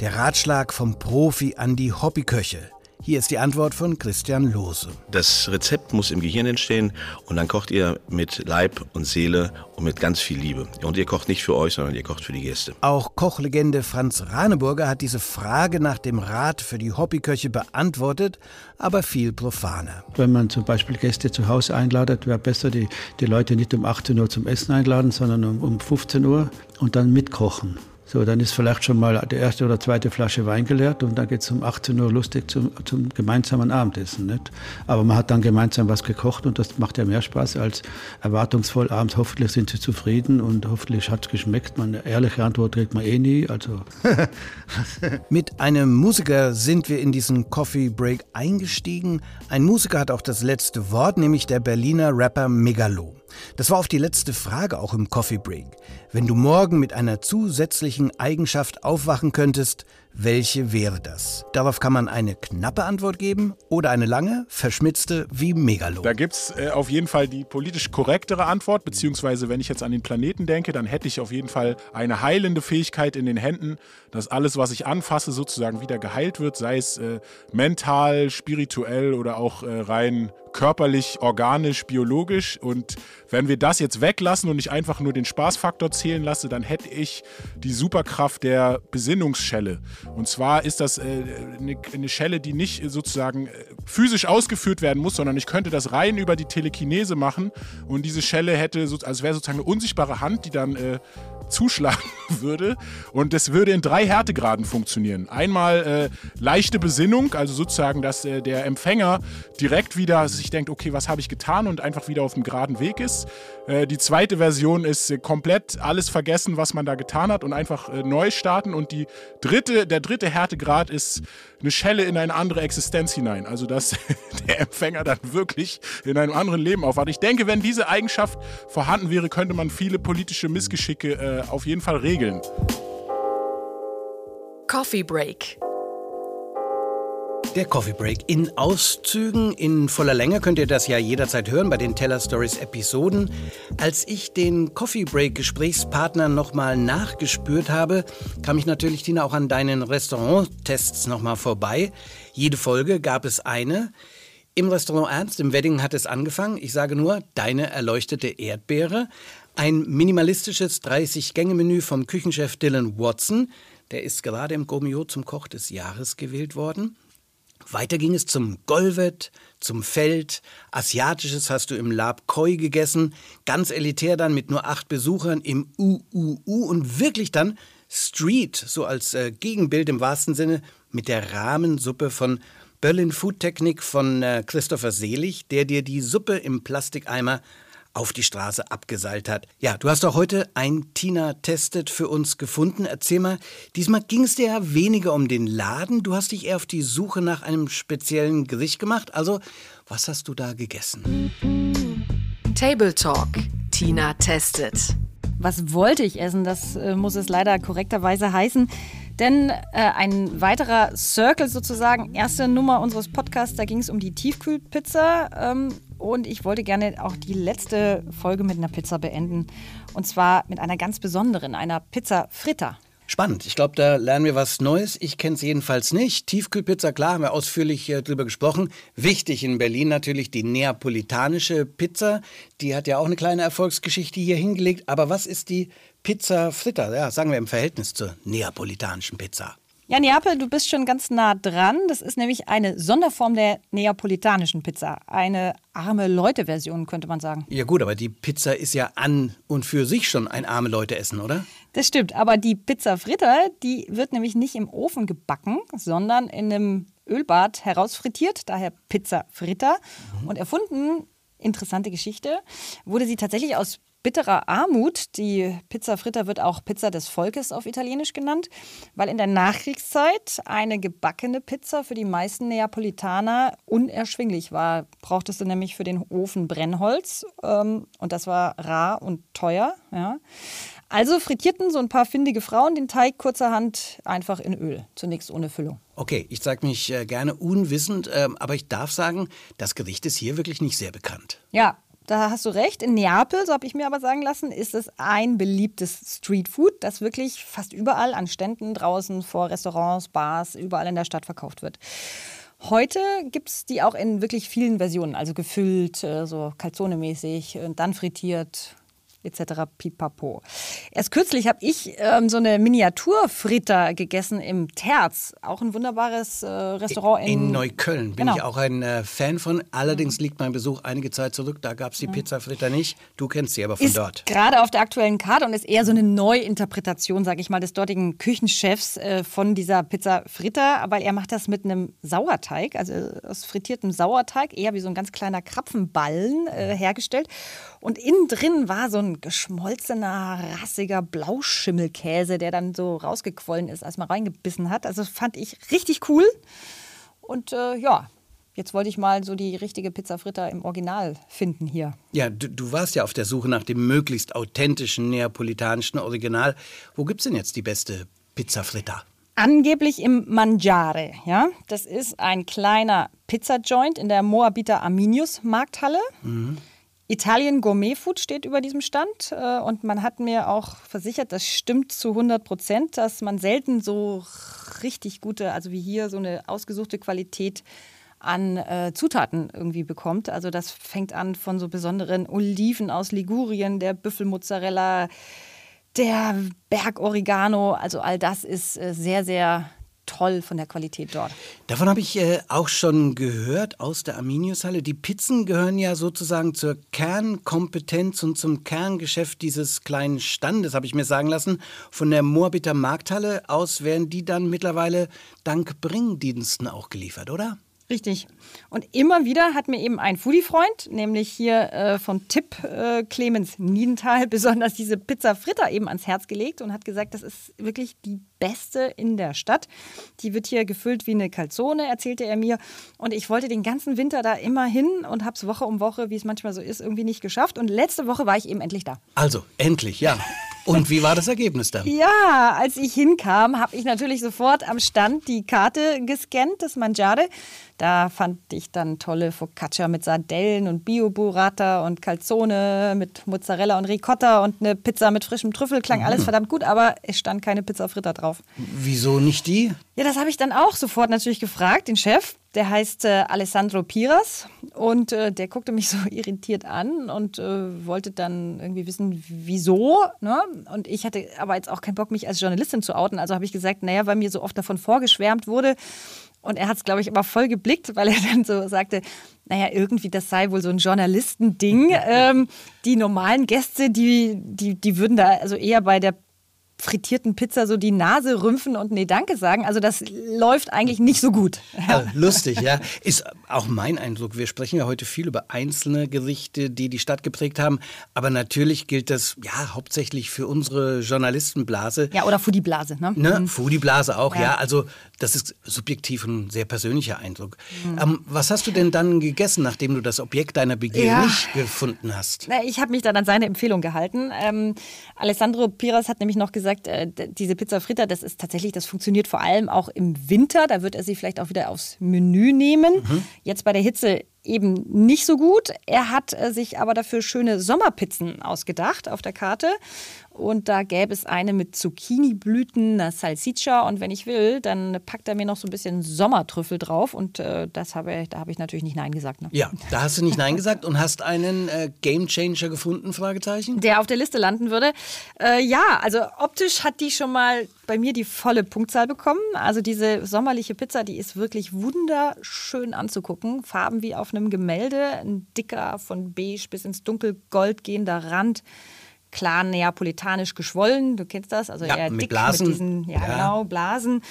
B: Der Ratschlag vom Profi an die Hobbyköche. Hier ist die Antwort von Christian Lose.
L: Das Rezept muss im Gehirn entstehen und dann kocht ihr mit Leib und Seele und mit ganz viel Liebe. Und ihr kocht nicht für euch, sondern ihr kocht für die Gäste.
B: Auch Kochlegende Franz Raneburger hat diese Frage nach dem Rat für die Hobbyköche beantwortet, aber viel profaner.
M: Wenn man zum Beispiel Gäste zu Hause einladet, wäre besser, die, die Leute nicht um 18 Uhr zum Essen einladen, sondern um, um 15 Uhr und dann mitkochen. So, dann ist vielleicht schon mal die erste oder zweite Flasche Wein geleert und dann geht es um 18 Uhr lustig zum, zum gemeinsamen Abendessen. Nicht? Aber man hat dann gemeinsam was gekocht und das macht ja mehr Spaß als erwartungsvoll abends. Hoffentlich sind sie zufrieden und hoffentlich hat es geschmeckt. Man, eine ehrliche Antwort kriegt man eh nie. Also.
B: Mit einem Musiker sind wir in diesen Coffee Break eingestiegen. Ein Musiker hat auch das letzte Wort, nämlich der Berliner Rapper Megalo. Das war auf die letzte Frage auch im Coffee Break. Wenn du morgen mit einer zusätzlichen Eigenschaft aufwachen könntest, welche wäre das? Darauf kann man eine knappe Antwort geben oder eine lange, verschmitzte wie Megalo.
N: Da gibt es äh, auf jeden Fall die politisch korrektere Antwort, beziehungsweise wenn ich jetzt an den Planeten denke, dann hätte ich auf jeden Fall eine heilende Fähigkeit in den Händen, dass alles, was ich anfasse, sozusagen wieder geheilt wird, sei es äh, mental, spirituell oder auch äh, rein körperlich, organisch, biologisch. Und wenn wir das jetzt weglassen und ich einfach nur den Spaßfaktor zählen lasse, dann hätte ich die Superkraft der Besinnungsschelle. Und zwar ist das äh, eine, Schelle, die nicht sozusagen äh, physisch ausgeführt werden muss, sondern ich könnte das rein über die Telekinese machen. Und diese Schelle hätte, also wäre sozusagen eine unsichtbare Hand, die dann äh, zuschlagen würde. Und das würde in drei Härtegraden funktionieren. Einmal äh, leichte Besinnung, also sozusagen, dass äh, der Empfänger direkt wieder sich denkt, okay, was habe ich getan und einfach wieder auf dem geraden Weg ist. Äh, die zweite Version ist äh, komplett alles vergessen, was man da getan hat und einfach äh, neu starten. Und die dritte, der dritte Härtegrad ist eine Schelle in eine andere Existenz hinein. Also dass der Empfänger dann wirklich in einem anderen Leben aufwacht. Ich denke, wenn diese Eigenschaft vorhanden wäre, könnte man viele politische Missgeschicke äh, auf jeden Fall regeln.
A: Coffee Break.
B: Der Coffee Break in Auszügen in voller Länge könnt ihr das ja jederzeit hören bei den Teller Stories Episoden. Als ich den Coffee Break Gesprächspartner nochmal nachgespürt habe, kam ich natürlich Tina auch an deinen Restaurant-Tests nochmal vorbei. Jede Folge gab es eine. Im Restaurant Ernst im Wedding hat es angefangen. Ich sage nur, deine erleuchtete Erdbeere. Ein minimalistisches 30-Gänge-Menü vom Küchenchef Dylan Watson. Der ist gerade im Gomio zum Koch des Jahres gewählt worden. Weiter ging es zum Golvet, zum Feld. Asiatisches hast du im Lab Koi gegessen. Ganz elitär dann mit nur acht Besuchern im UUU und wirklich dann Street, so als äh, Gegenbild im wahrsten Sinne, mit der Rahmensuppe von Berlin Food Technik von äh, Christopher Selig, der dir die Suppe im Plastikeimer auf die Straße abgeseilt hat. Ja, du hast auch heute ein Tina Testet für uns gefunden. Erzähl mal, diesmal ging es dir ja weniger um den Laden. Du hast dich eher auf die Suche nach einem speziellen Gericht gemacht. Also, was hast du da gegessen?
A: Table Talk. Tina testet.
C: Was wollte ich essen? Das äh, muss es leider korrekterweise heißen. Denn äh, ein weiterer Circle sozusagen, erste Nummer unseres Podcasts, da ging es um die Tiefkühlpizza. Ähm, und ich wollte gerne auch die letzte Folge mit einer Pizza beenden. Und zwar mit einer ganz besonderen, einer Pizza Fritta.
B: Spannend. Ich glaube, da lernen wir was Neues. Ich kenne es jedenfalls nicht. Tiefkühlpizza, klar, haben wir ausführlich äh, drüber gesprochen. Wichtig in Berlin natürlich die neapolitanische Pizza. Die hat ja auch eine kleine Erfolgsgeschichte hier hingelegt. Aber was ist die Pizza Fritta? Ja, sagen wir im Verhältnis zur neapolitanischen Pizza.
C: Ja, Neapel, du bist schon ganz nah dran. Das ist nämlich eine Sonderform der neapolitanischen Pizza. Eine arme Leute-Version, könnte man sagen.
B: Ja gut, aber die Pizza ist ja an und für sich schon ein arme Leute-Essen, oder?
C: Das stimmt, aber die Pizza Fritta, die wird nämlich nicht im Ofen gebacken, sondern in einem Ölbad herausfrittiert, daher Pizza Fritta. Mhm. Und erfunden, interessante Geschichte, wurde sie tatsächlich aus bitterer Armut. Die Pizza Fritta wird auch Pizza des Volkes auf Italienisch genannt, weil in der Nachkriegszeit eine gebackene Pizza für die meisten Neapolitaner unerschwinglich war. Brauchtest du nämlich für den Ofen Brennholz ähm, und das war rar und teuer. Ja. Also frittierten so ein paar findige Frauen den Teig kurzerhand einfach in Öl, zunächst ohne Füllung.
B: Okay, ich sage mich äh, gerne unwissend, äh, aber ich darf sagen, das Gericht ist hier wirklich nicht sehr bekannt.
C: Ja, da hast du recht. In Neapel, so habe ich mir aber sagen lassen, ist es ein beliebtes Streetfood, das wirklich fast überall an Ständen draußen vor Restaurants, Bars, überall in der Stadt verkauft wird. Heute gibt es die auch in wirklich vielen Versionen, also gefüllt, äh, so Calzone-mäßig, dann frittiert, etc. Pipapo. Erst kürzlich habe ich ähm, so eine Miniaturfritter gegessen im Terz, auch ein wunderbares äh, Restaurant in,
B: in Neukölln. Bin genau. ich auch ein äh, Fan von. Allerdings mhm. liegt mein Besuch einige Zeit zurück. Da gab es die mhm. Pizza Fritter nicht. Du kennst sie aber von
C: ist
B: dort.
C: Gerade auf der aktuellen Karte und ist eher so eine Neuinterpretation, sage ich mal, des dortigen Küchenchefs äh, von dieser Pizza Fritter, weil er macht das mit einem Sauerteig, also aus frittiertem Sauerteig, eher wie so ein ganz kleiner Krapfenballen äh, hergestellt. Und innen drin war so ein geschmolzener, rassiger Blauschimmelkäse, der dann so rausgequollen ist, als man reingebissen hat. Also fand ich richtig cool. Und äh, ja, Jetzt wollte ich mal so die richtige Pizza Fritta im Original finden hier.
B: Ja, du, du, warst ja auf der Suche nach dem möglichst authentischen neapolitanischen Original. Wo gibt es denn jetzt die beste Pizza Fritta?
C: Angeblich im Mangiare, ja. Das ist ein kleiner Pizza-Joint in der Moabiter Arminius Markthalle. Mhm. Italien Gourmet Food steht über diesem Stand äh, und man hat mir auch versichert, das stimmt zu 100 Prozent, dass man selten so richtig gute, also wie hier so eine ausgesuchte Qualität an äh, Zutaten irgendwie bekommt. Also das fängt an von so besonderen Oliven aus Ligurien, der Büffelmozzarella, der Bergoregano. Also all das ist äh, sehr, sehr toll von der Qualität dort.
B: Davon habe ich äh, auch schon gehört aus der Arminius-Halle. Die Pizzen gehören ja sozusagen zur Kernkompetenz und zum Kerngeschäft dieses kleinen Standes, habe ich mir sagen lassen. Von der Moorbiter Markthalle aus werden die dann mittlerweile dank Bringdiensten auch geliefert, oder?
C: Richtig. Und immer wieder hat mir eben ein Foodie-Freund, nämlich hier äh, vom Tipp äh, Clemens Niedenthal, besonders diese Pizza Fritter eben ans Herz gelegt und hat gesagt, das ist wirklich die beste in der Stadt. Die wird hier gefüllt wie eine Calzone, erzählte er mir. Und ich wollte den ganzen Winter da immer hin und habe es Woche um Woche, wie es manchmal so ist, irgendwie nicht geschafft. Und letzte Woche war ich eben endlich da.
B: Also, endlich, ja. Und wie war das Ergebnis dann?
C: Ja, als ich hinkam, habe ich natürlich sofort am Stand die Karte gescannt, das Mangiare. Da fand ich dann tolle Focaccia mit Sardellen und Bio-Burrata und Calzone mit Mozzarella und Ricotta und eine Pizza mit frischem Trüffel. Klang alles verdammt gut, aber es stand keine Pizza Fritta drauf.
B: Wieso nicht die?
C: Ja, das habe ich dann auch sofort natürlich gefragt, den Chef. Der heißt äh, Alessandro Piras und äh, der guckte mich so irritiert an und äh, wollte dann irgendwie wissen, wieso. Ne? Und ich hatte aber jetzt auch keinen Bock, mich als Journalistin zu outen. Also habe ich gesagt, naja, weil mir so oft davon vorgeschwärmt wurde, und er hat es, glaube ich, immer voll geblickt, weil er dann so sagte, naja, irgendwie, das sei wohl so ein Journalistending. Ähm, die normalen Gäste, die, die, die würden da also eher bei der frittierten Pizza so die Nase rümpfen und nee, danke sagen. Also das läuft eigentlich nicht so gut.
B: Ja. Lustig, ja. Ist auch mein Eindruck. Wir sprechen ja heute viel über einzelne Gerichte, die die Stadt geprägt haben. Aber natürlich gilt das ja hauptsächlich für unsere Journalistenblase.
C: Ja, oder Foodie-Blase. Ne?
B: ne? Mhm. Foodie-Blase auch, ja. ja. Also das ist subjektiv ein sehr persönlicher Eindruck. Mhm. Ähm, was hast du denn dann gegessen, nachdem du das Objekt deiner Begier ja. nicht gefunden hast?
C: Na, ich habe mich dann an seine Empfehlung gehalten. Ähm, Alessandro Piras hat nämlich noch gesagt, äh, diese Pizza Fritta, das ist tatsächlich, das funktioniert vor allem auch im Winter. Da wird er sie vielleicht auch wieder aufs Menü nehmen. Mhm. Jetzt bei der Hitze eben nicht so gut. Er hat äh, sich aber dafür schöne Sommerpizzen ausgedacht auf der Karte. Und da gäbe es eine mit Zucchini-Blüten, einer Salsiccia. Und wenn ich will, dann packt er mir noch so ein bisschen Sommertrüffel drauf. Und äh, das habe, da habe ich natürlich nicht Nein gesagt. Ne?
B: Ja, da hast du nicht Nein gesagt und hast einen äh, Gamechanger gefunden, Fragezeichen?
C: Der auf der Liste landen würde. Äh, ja, also optisch hat die schon mal bei mir die volle Punktzahl bekommen. Also diese sommerliche Pizza, die ist wirklich wunderschön anzugucken. Farben wie auf einem Gemälde. Ein dicker, von beige bis ins dunkelgold gehender Rand klar neapolitanisch geschwollen, du kennst das, also
B: ja,
C: eher
B: mit
C: dick
B: Blasen.
C: mit diesen, ja, ja, genau, Blasen.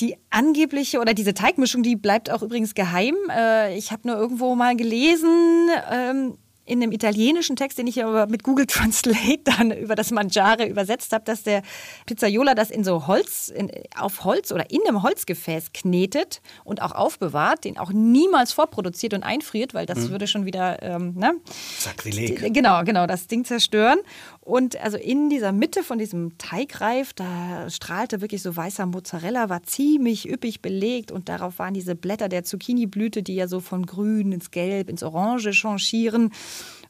C: Die angebliche oder diese Teigmischung, die bleibt auch übrigens geheim. Äh, ich habe nur irgendwo mal gelesen, ähm, in einem italienischen Text, den ich aber mit Google Translate dann über das Mangiare übersetzt habe, dass der Pizzaiola das in so Holz, in, auf Holz oder in einem Holzgefäß knetet und auch aufbewahrt, den auch niemals vorproduziert und einfriert, weil das
B: Mhm.
C: würde schon wieder, ähm, ne?
B: Sakrileg.
C: Genau, genau, das Ding zerstören. Und also in dieser Mitte von diesem Teigreif, da strahlte wirklich so weißer Mozzarella, war ziemlich üppig belegt und darauf waren diese Blätter der Zucchini-Blüte, die ja so von grün ins Gelb, ins Orange changieren.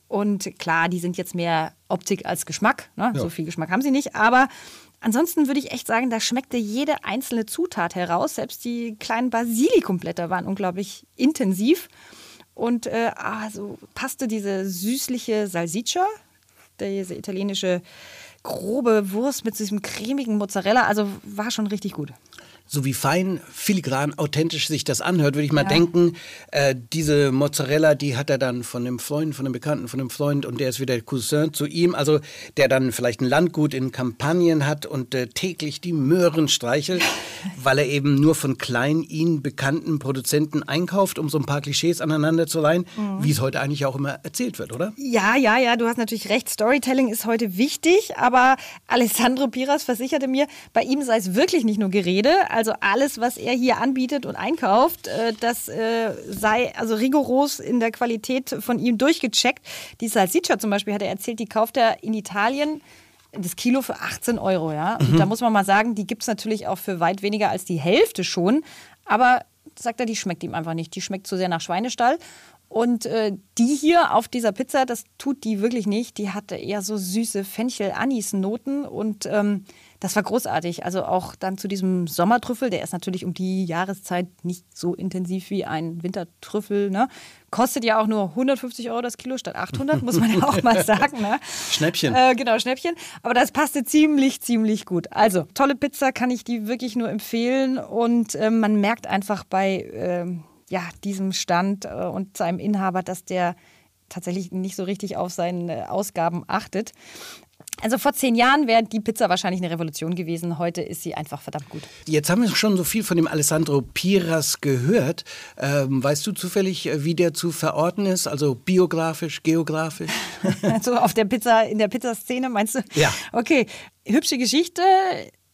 C: Und klar, die sind jetzt mehr Optik als Geschmack. Ne?
O: Ja.
C: So viel Geschmack haben sie nicht. Aber ansonsten würde ich echt sagen, da schmeckte jede einzelne Zutat heraus. Selbst die kleinen Basilikumblätter waren unglaublich intensiv. Und äh, also passte diese süßliche Salsiccia, diese italienische grobe Wurst mit diesem cremigen Mozzarella, also war schon richtig gut.
B: So wie fein, filigran, authentisch sich das anhört, würde ich mal
C: Ja.
B: denken, äh, diese Mozzarella, die hat er dann von einem Freund, von einem Bekannten, von einem Freund und der ist wieder Cousin zu ihm, also der dann vielleicht ein Landgut in Kampagnen hat und äh, täglich die Möhren streichelt, weil er eben nur von klein ihm bekannten Produzenten einkauft, um so ein paar Klischees aneinander zu leihen,
C: Mhm.
B: wie es heute eigentlich auch immer erzählt wird, oder?
C: Ja, ja, ja, du hast natürlich recht. Storytelling ist heute wichtig, aber Alessandro Piras versicherte mir, bei ihm sei es wirklich nicht nur Gerede. Also alles, was er hier anbietet und einkauft, äh, das äh, sei also rigoros in der Qualität von ihm durchgecheckt. Die Salsiccia zum Beispiel hat er erzählt, die kauft er in Italien. Das Kilo für 18 Euro, ja. Und
O: Mhm.
C: da muss man mal sagen, die gibt es natürlich auch für weit weniger als die Hälfte schon. Aber sagt er, die schmeckt ihm einfach nicht. Die schmeckt zu sehr nach Schweinestall. Und äh, die hier auf dieser Pizza, das tut die wirklich nicht. Die hatte eher so süße Fenchel-Anis-Noten und ähm, Das war großartig. Also auch dann zu diesem Sommertrüffel, der ist natürlich um die Jahreszeit nicht so intensiv wie ein Wintertrüffel. Ne? Kostet ja auch nur 150 Euro das Kilo statt 800, muss man ja auch mal sagen. Ne?
B: Schnäppchen.
C: Äh, genau, Schnäppchen. Aber das passte ziemlich, ziemlich gut. Also, tolle Pizza kann ich die wirklich nur empfehlen. Und äh, man merkt einfach bei äh, ja, diesem Stand äh, und seinem Inhaber, dass der tatsächlich nicht so richtig auf seine Ausgaben achtet. Also vor zehn Jahren wäre die Pizza wahrscheinlich eine Revolution gewesen. Heute ist sie einfach verdammt gut.
B: Jetzt haben wir schon so viel von dem Alessandro Piras gehört. Ähm, weißt du zufällig, äh, wie der zu verorten ist? Also biografisch, geografisch?
C: so auf der Pizza, in der Pizzaszene, meinst du?
B: Ja.
C: Okay, hübsche Geschichte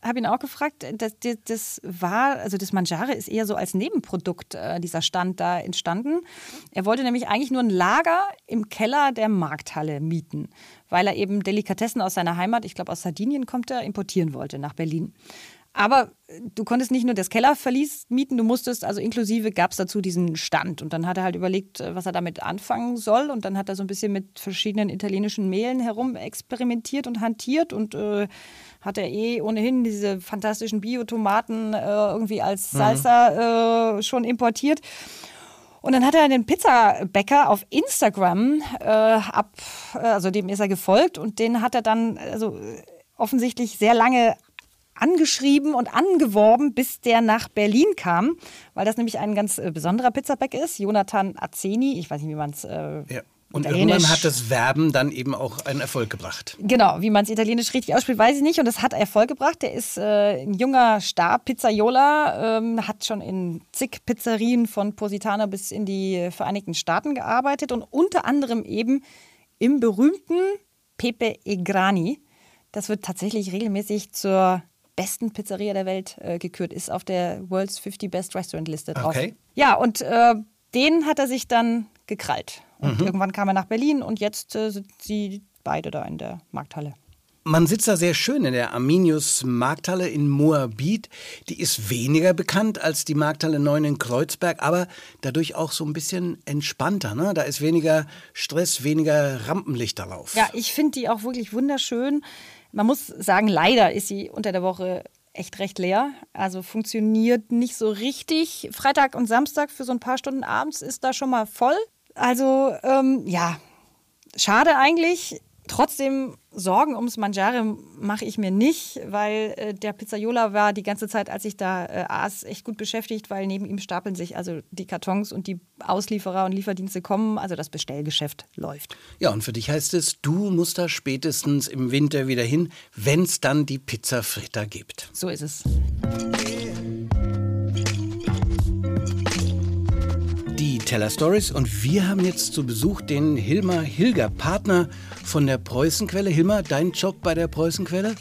C: habe ihn auch gefragt, das, das, das, war, also das Mangiare ist eher so als Nebenprodukt äh, dieser Stand da entstanden. Er wollte nämlich eigentlich nur ein Lager im Keller der Markthalle mieten, weil er eben Delikatessen aus seiner Heimat, ich glaube aus Sardinien kommt er, importieren wollte nach Berlin. Aber du konntest nicht nur das Kellerverlies mieten, du musstest, also inklusive gab es dazu diesen Stand. Und dann hat er halt überlegt, was er damit anfangen soll. Und dann hat er so ein bisschen mit verschiedenen italienischen Mehlen herum experimentiert und hantiert und äh, hat er eh ohnehin diese fantastischen Biotomaten äh, irgendwie als mhm. Salsa äh, schon importiert. Und dann hat er einen Pizzabäcker auf Instagram äh, ab, äh, also dem ist er gefolgt und den hat er dann also offensichtlich sehr lange angeschrieben und angeworben, bis der nach Berlin kam, weil das nämlich ein ganz äh, besonderer Pizzabäcker ist, Jonathan Azeni. Ich weiß nicht, wie man es äh,
B: ja. Und irgendwann hat das Werben dann eben auch einen Erfolg gebracht.
C: Genau, wie man es italienisch richtig ausspricht, weiß ich nicht. Und es hat Erfolg gebracht. Der ist äh, ein junger Star, Pizzaiola, ähm, hat schon in zig Pizzerien von Positano bis in die Vereinigten Staaten gearbeitet und unter anderem eben im berühmten Pepe e Grani. Das wird tatsächlich regelmäßig zur besten Pizzeria der Welt äh, gekürt, ist auf der World's 50 Best Restaurant Liste drauf.
B: Okay.
C: Ja, und äh, den hat er sich dann gekrallt. Und mhm. irgendwann kam er nach Berlin und jetzt äh, sind sie beide da in der Markthalle.
B: Man sitzt da sehr schön in der Arminius Markthalle in Moabit. Die ist weniger bekannt als die Markthalle 9 in Kreuzberg, aber dadurch auch so ein bisschen entspannter. Ne? Da ist weniger Stress, weniger Rampenlichterlauf.
C: Ja, ich finde die auch wirklich wunderschön. Man muss sagen, leider ist sie unter der Woche echt recht leer. Also funktioniert nicht so richtig. Freitag und Samstag für so ein paar Stunden abends ist da schon mal voll. Also ähm, ja, schade eigentlich. Trotzdem Sorgen ums Mangiare mache ich mir nicht, weil äh, der Pizzaiola war die ganze Zeit, als ich da äh, aß, echt gut beschäftigt, weil neben ihm stapeln sich also die Kartons und die Auslieferer und Lieferdienste kommen, also das Bestellgeschäft läuft.
B: Ja, und für dich heißt es, du musst da spätestens im Winter wieder hin, wenn es dann die Pizza Fritta gibt.
C: So ist es.
B: Teller Stories und wir haben jetzt zu Besuch den Hilmar Hilger, Partner von der Preußenquelle. Hilmar, dein Job bei der Preußenquelle?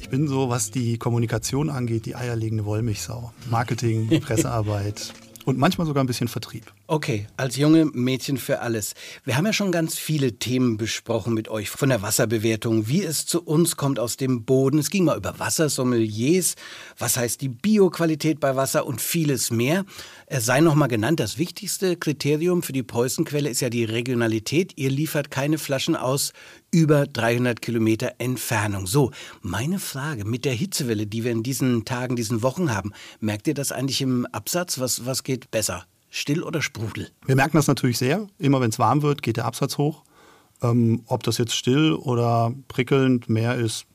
O: Ich bin so, was die Kommunikation angeht, die eierlegende Wollmilchsau. Marketing, Pressearbeit, und manchmal sogar ein bisschen Vertrieb.
B: Okay, als junge Mädchen für alles. Wir haben ja schon ganz viele Themen besprochen mit euch. Von der Wasserbewertung, wie es zu uns kommt aus dem Boden. Es ging mal über Wassersommeliers, was heißt die Bioqualität bei Wasser und vieles mehr. Es sei noch mal genannt, das wichtigste Kriterium für die Preußenquelle ist ja die Regionalität. Ihr liefert keine Flaschen aus über 300 Kilometer Entfernung. So, meine Frage mit der Hitzewelle, die wir in diesen Tagen, diesen Wochen haben, merkt ihr das eigentlich im Absatz? Was, was geht besser? Still oder Sprudel?
O: Wir merken das natürlich sehr. Immer wenn es warm wird, geht der Absatz hoch. Ähm, ob das jetzt still oder prickelnd mehr ist,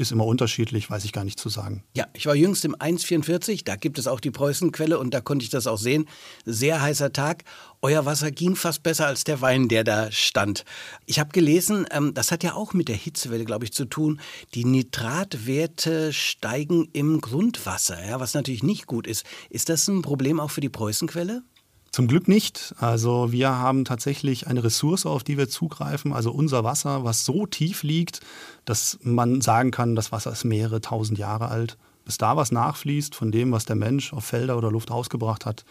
O: ist immer unterschiedlich, weiß ich gar nicht zu sagen.
B: Ja, ich war jüngst im 1,44, da gibt es auch die Preußenquelle und da konnte ich das auch sehen. Sehr heißer Tag. Euer Wasser ging fast besser als der Wein, der da stand. Ich habe gelesen, ähm, das hat ja auch mit der Hitzewelle, glaube ich, zu tun. Die Nitratwerte steigen im Grundwasser, ja, was natürlich nicht gut ist. Ist das ein Problem auch für die Preußenquelle?
O: Zum Glück nicht. Also wir haben tatsächlich eine Ressource, auf die wir zugreifen, also unser Wasser, was so tief liegt, dass man sagen kann, das Wasser ist mehrere tausend Jahre alt. Bis da was nachfließt von dem, was der Mensch auf Felder oder Luft ausgebracht hat,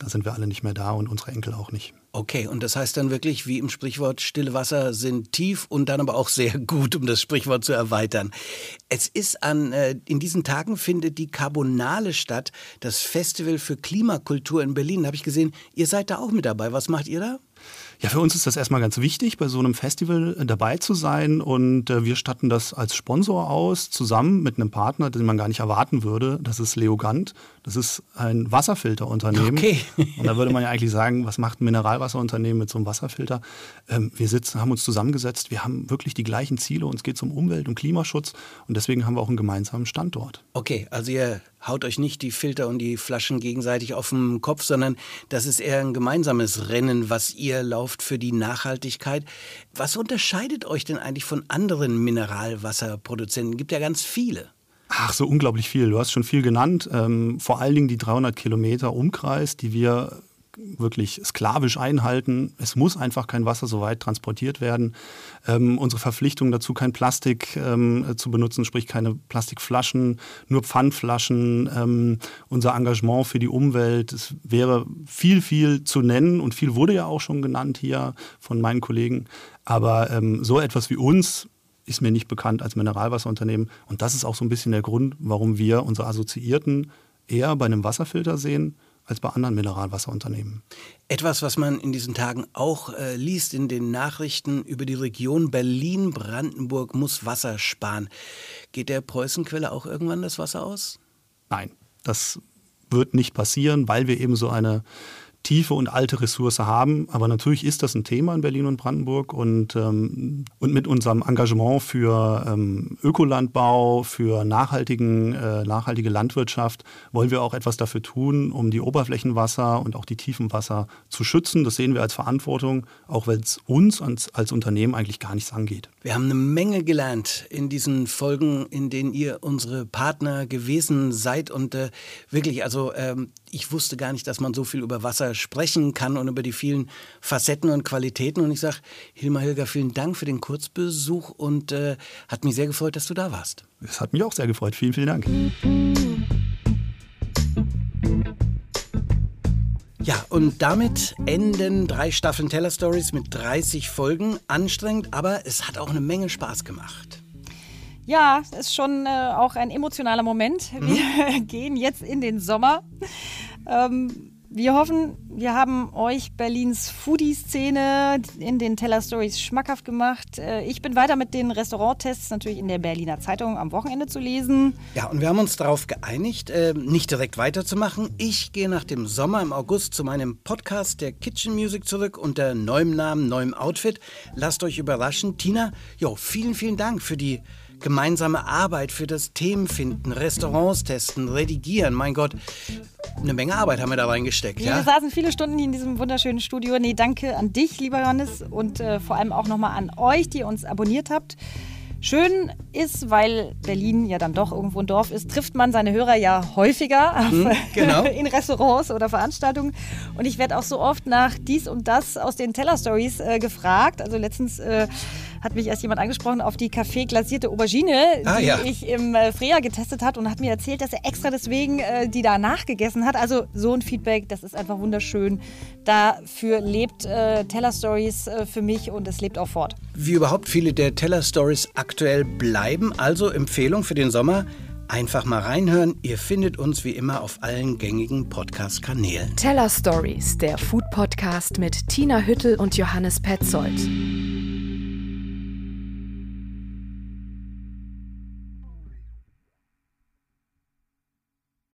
O: da sind wir alle nicht mehr da und unsere Enkel auch nicht.
B: Okay, und das heißt dann wirklich, wie im Sprichwort, stille Wasser sind tief und dann aber auch sehr gut, um das Sprichwort zu erweitern. Es ist an, äh, in diesen Tagen findet die Carbonale statt, das Festival für Klimakultur in Berlin. Da habe ich gesehen, ihr seid da auch mit dabei. Was macht ihr da?
O: Ja, für uns ist das erstmal ganz wichtig, bei so einem Festival äh, dabei zu sein. Und äh, wir statten das als Sponsor aus, zusammen mit einem Partner, den man gar nicht erwarten würde. Das ist Leogant. Das ist ein Wasserfilterunternehmen.
B: Okay.
O: Und da würde man ja eigentlich sagen, was macht ein Mineralwasserunternehmen mit so einem Wasserfilter? Ähm, wir sitzen, haben uns zusammengesetzt. Wir haben wirklich die gleichen Ziele. Uns geht es um Umwelt- und Klimaschutz. Und deswegen haben wir auch einen gemeinsamen Standort.
B: Okay, also ihr haut euch nicht die Filter und die Flaschen gegenseitig auf den Kopf, sondern das ist eher ein gemeinsames Rennen, was ihr lauft für die Nachhaltigkeit. Was unterscheidet euch denn eigentlich von anderen Mineralwasserproduzenten? Gibt ja ganz viele.
O: Ach, so unglaublich viel. Du hast schon viel genannt. Ähm, vor allen Dingen die 300 Kilometer Umkreis, die wir wirklich sklavisch einhalten. Es muss einfach kein Wasser so weit transportiert werden. Ähm, unsere Verpflichtung dazu, kein Plastik ähm, zu benutzen, sprich keine Plastikflaschen, nur Pfandflaschen. Ähm, unser Engagement für die Umwelt, es wäre viel, viel zu nennen und viel wurde ja auch schon genannt hier von meinen Kollegen. Aber ähm, so etwas wie uns ist mir nicht bekannt als Mineralwasserunternehmen. Und das ist auch so ein bisschen der Grund, warum wir unsere Assoziierten eher bei einem Wasserfilter sehen als bei anderen Mineralwasserunternehmen.
B: Etwas, was man in diesen Tagen auch äh, liest in den Nachrichten über die Region Berlin-Brandenburg muss Wasser sparen. Geht der Preußenquelle auch irgendwann das Wasser aus?
O: Nein, das wird nicht passieren, weil wir eben so eine tiefe und alte Ressource haben. Aber natürlich ist das ein Thema in Berlin und Brandenburg und, ähm, und mit unserem Engagement für ähm, Ökolandbau, für nachhaltigen, äh, nachhaltige Landwirtschaft wollen wir auch etwas dafür tun, um die Oberflächenwasser und auch die Tiefenwasser zu schützen. Das sehen wir als Verantwortung, auch wenn es uns als, als Unternehmen eigentlich gar nichts angeht.
B: Wir haben eine Menge gelernt in diesen Folgen, in denen ihr unsere Partner gewesen seid und äh, wirklich, also ähm, ich wusste gar nicht, dass man so viel über Wasser sprechen kann und über die vielen Facetten und Qualitäten. Und ich sage, Hilmar Hilger, vielen Dank für den Kurzbesuch und äh, hat mich sehr gefreut, dass du da warst.
O: Es hat mich auch sehr gefreut. Vielen, vielen Dank.
B: Ja, und damit enden drei Staffeln Teller Stories mit 30 Folgen. Anstrengend, aber es hat auch eine Menge Spaß gemacht.
C: Ja, es ist schon äh, auch ein emotionaler Moment. Wir mhm. gehen jetzt in den Sommer. Ähm, wir hoffen, wir haben euch Berlins Foodie-Szene in den Teller Stories schmackhaft gemacht. Äh, ich bin weiter mit den Restauranttests natürlich in der Berliner Zeitung am Wochenende zu lesen.
B: Ja, und wir haben uns darauf geeinigt, äh, nicht direkt weiterzumachen. Ich gehe nach dem Sommer im August zu meinem Podcast der Kitchen Music zurück unter neuem Namen, neuem Outfit. Lasst euch überraschen. Tina, jo, vielen, vielen Dank für die gemeinsame Arbeit für das Themenfinden, Restaurants testen, redigieren. Mein Gott, eine Menge Arbeit haben wir da reingesteckt.
C: Ja? Wir saßen viele Stunden hier in diesem wunderschönen Studio. Nee, danke an dich, lieber Johannes, und äh, vor allem auch nochmal an euch, die uns abonniert habt. Schön ist, weil Berlin ja dann doch irgendwo ein Dorf ist, trifft man seine Hörer ja häufiger
B: hm, genau.
C: in Restaurants oder Veranstaltungen. Und ich werde auch so oft nach dies und das aus den Teller Stories äh, gefragt. Also letztens äh, hat mich erst jemand angesprochen auf die Kaffee glasierte Aubergine,
B: ah,
C: die
B: ja.
C: ich im äh, Freya getestet hat und hat mir erzählt, dass er extra deswegen äh, die da nachgegessen hat. Also so ein Feedback, das ist einfach wunderschön. Dafür lebt äh, Teller Stories äh, für mich und es lebt auch fort.
B: Wie überhaupt viele der Teller Stories aktuell bleiben, also Empfehlung für den Sommer. Einfach mal reinhören. Ihr findet uns wie immer auf allen gängigen Podcast-Kanälen.
A: Teller Stories, der Food-Podcast mit Tina Hüttel und Johannes Petzold.